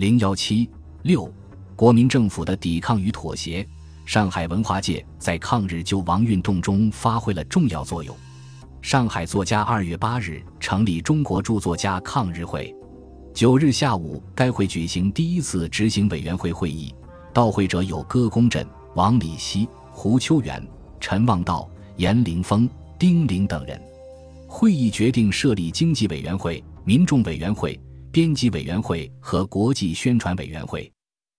零幺七六，国民政府的抵抗与妥协。上海文化界在抗日救亡运动中发挥了重要作用。上海作家二月八日成立中国著作家抗日会。九日下午，该会举行第一次执行委员会会议，到会者有歌公振、王礼希、胡秋元、陈望道、严凌峰、丁玲等人。会议决定设立经济委员会、民众委员会、编辑委员会和国际宣传委员会。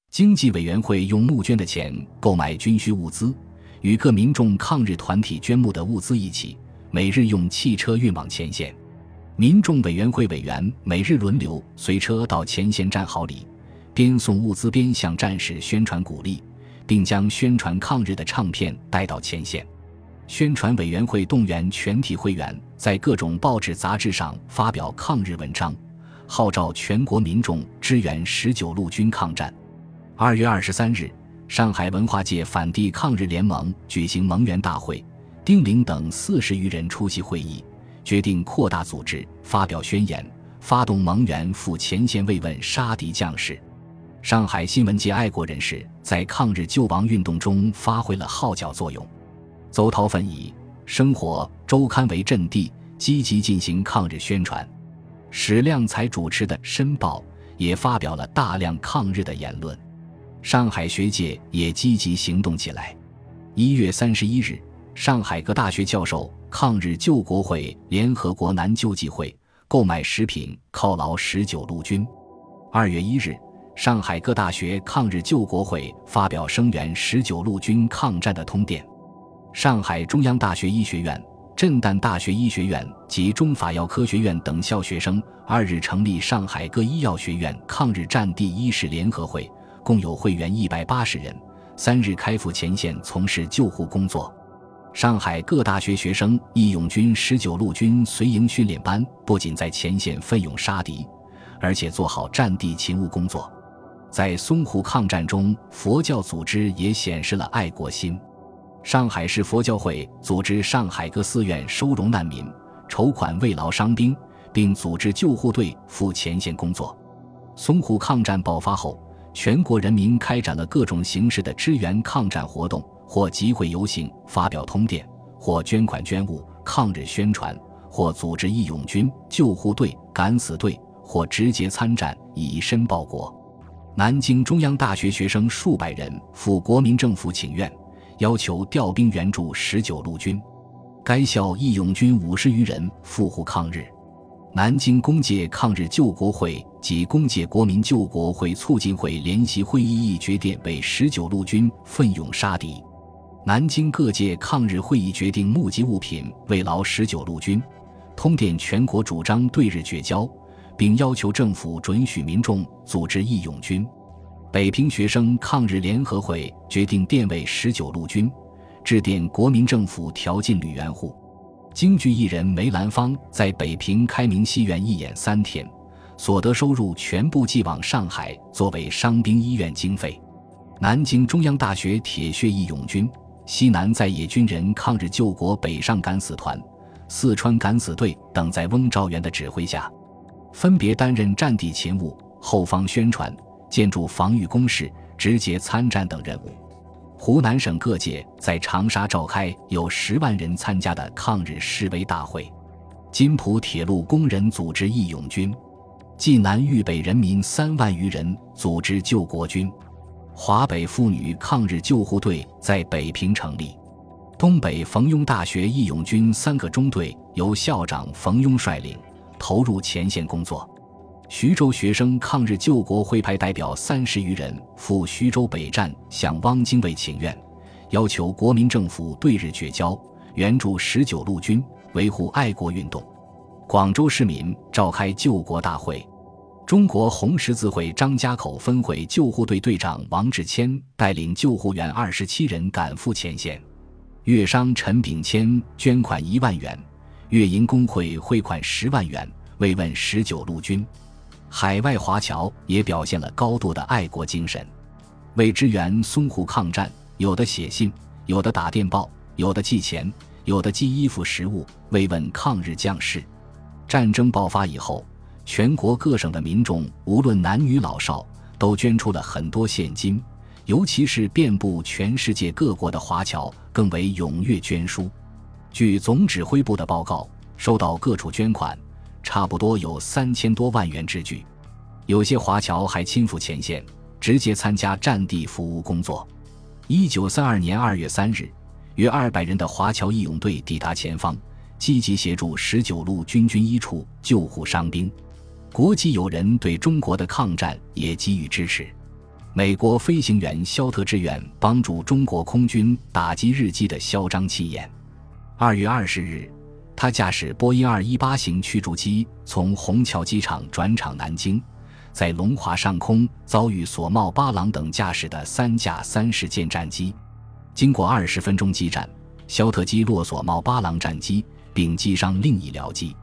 经济委员会用募捐的钱购买军需物资，与各民众抗日团体捐募的物资一起，每日用汽车运往前线。民众委员会委员每日轮流随车到前线站好礼，边送物资边向战士宣传鼓励，并将宣传抗日的唱片带到前线。宣传委员会动员全体会员在各种报纸杂志上发表抗日文章，号召全国民众支援十九路军抗战。二月二十三日，上海文化界反帝抗日联盟举行盟员大会，丁玲等四十余人出席会议，决定扩大组织，发表宣言，发动盟员赴前线慰问杀敌将士。上海新闻界爱国人士在抗日救亡运动中发挥了号角作用。邹韬奋以《生活周刊》为阵地，积极进行抗日宣传。史量才主持的《申报》也发表了大量抗日的言论。上海学界也积极行动起来。一月三十一日，上海各大学教授抗日救国会联合国南救济会购买食品犒劳十九路军。二月一日，上海各大学抗日救国会发表声援十九路军抗战的通电。上海中央大学医学院、震旦大学医学院及中法药科学院等校学生二日成立上海各医药学院抗日战地医师联合会。共有会员一百八十人，三日开赴前线从事救护工作。上海各大学学生义勇军十九路军随营训练班不仅在前线奋勇杀敌，而且做好战地勤务工作。在淞沪抗战中，佛教组织也显示了爱国心。上海市佛教会组织上海各寺院收容难民，筹款慰劳伤兵，并组织救护队赴前线工作。淞沪抗战爆发后。全国人民开展了各种形式的支援抗战活动，或集会游行、发表通电，或捐款捐物、抗日宣传，或组织义勇军、救护队、敢死队，或直接参战以身报国。南京中央大学学生数百人赴国民政府请愿，要求调兵援助十九路军。该校义勇军五十余人赴沪抗日。南京工界抗日救国会及工界国民救国会促进会联席会议议决定为十九路军奋勇杀敌。南京各界抗日会议决定募集物品慰劳十九路军，通电全国主张对日绝交，并要求政府准许民众组织义勇军。北平学生抗日联合会决定电慰十九路军，致电国民政府调进旅员户。京剧艺人梅兰芳在北平开明戏院一演三天，所得收入全部寄往上海作为伤兵医院经费。南京中央大学铁血义勇军、西南在野军人抗日救国北上敢死团、四川敢死队等，在翁兆元的指挥下，分别担任战地勤务、后方宣传、建筑防御工事、直接参战等任务。湖南省各界在长沙召开有十万人参加的抗日示威大会，津浦铁路工人组织义勇军，济南豫北人民三万余人组织救国军，华北妇女抗日救护队在北平成立，东北冯庸大学义勇军三个中队由校长冯庸率领，投入前线工作。徐州学生抗日救国会派代表三十余人赴徐州北站向汪精卫请愿，要求国民政府对日绝交，援助十九路军，维护爱国运动。广州市民召开救国大会，中国红十字会张家口分会救护队队长王志谦带领救护员二十七人赶赴前线。粤商陈炳谦捐款一万元，粤银工会汇款十万元慰问十九路军。海外华侨也表现了高度的爱国精神，为支援淞沪抗战，有的写信，有的打电报，有的寄钱，有的寄衣服食物慰问抗日将士。战争爆发以后，全国各省的民众无论男女老少，都捐出了很多现金，尤其是遍布全世界各国的华侨更为踊跃捐书。据总指挥部的报告，收到各处捐款，差不多有三千多万元之巨。有些华侨还亲赴前线，直接参加战地服务工作。一九三二年二月三日，约二百人的华侨义勇队抵达前方，积极协助十九路军军医处救护伤兵。国际友人对中国的抗战也给予支持。美国飞行员肖特志愿帮助中国空军打击日机的嚣张气焰。二月二十日，他驾驶波音二一八型驱逐机从虹桥机场转场南京。在龙华上空遭遇索茂八郎等驾驶的三架三式舰战机，经过二十分钟激战，肖特击落索茂八郎战机，并击伤另一僚机。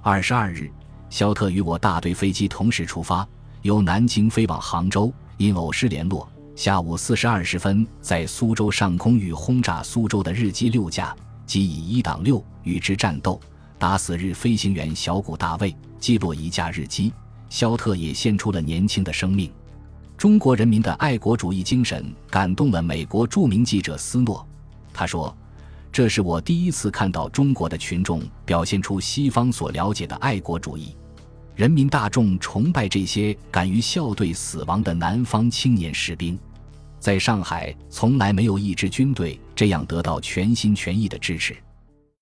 二十二日，肖特与我大队飞机同时出发，由南京飞往杭州，因偶失联络，下午四时二十分在苏州上空与轰炸苏州的日机六架，即以一挡六与之战斗，打死日飞行员小谷大卫，击落一架日机。肖特也献出了年轻的生命。中国人民的爱国主义精神感动了美国著名记者斯诺。他说：“这是我第一次看到中国的群众表现出西方所了解的爱国主义。人民大众崇拜这些敢于笑对死亡的南方青年士兵。在上海，从来没有一支军队这样得到全心全意的支持。”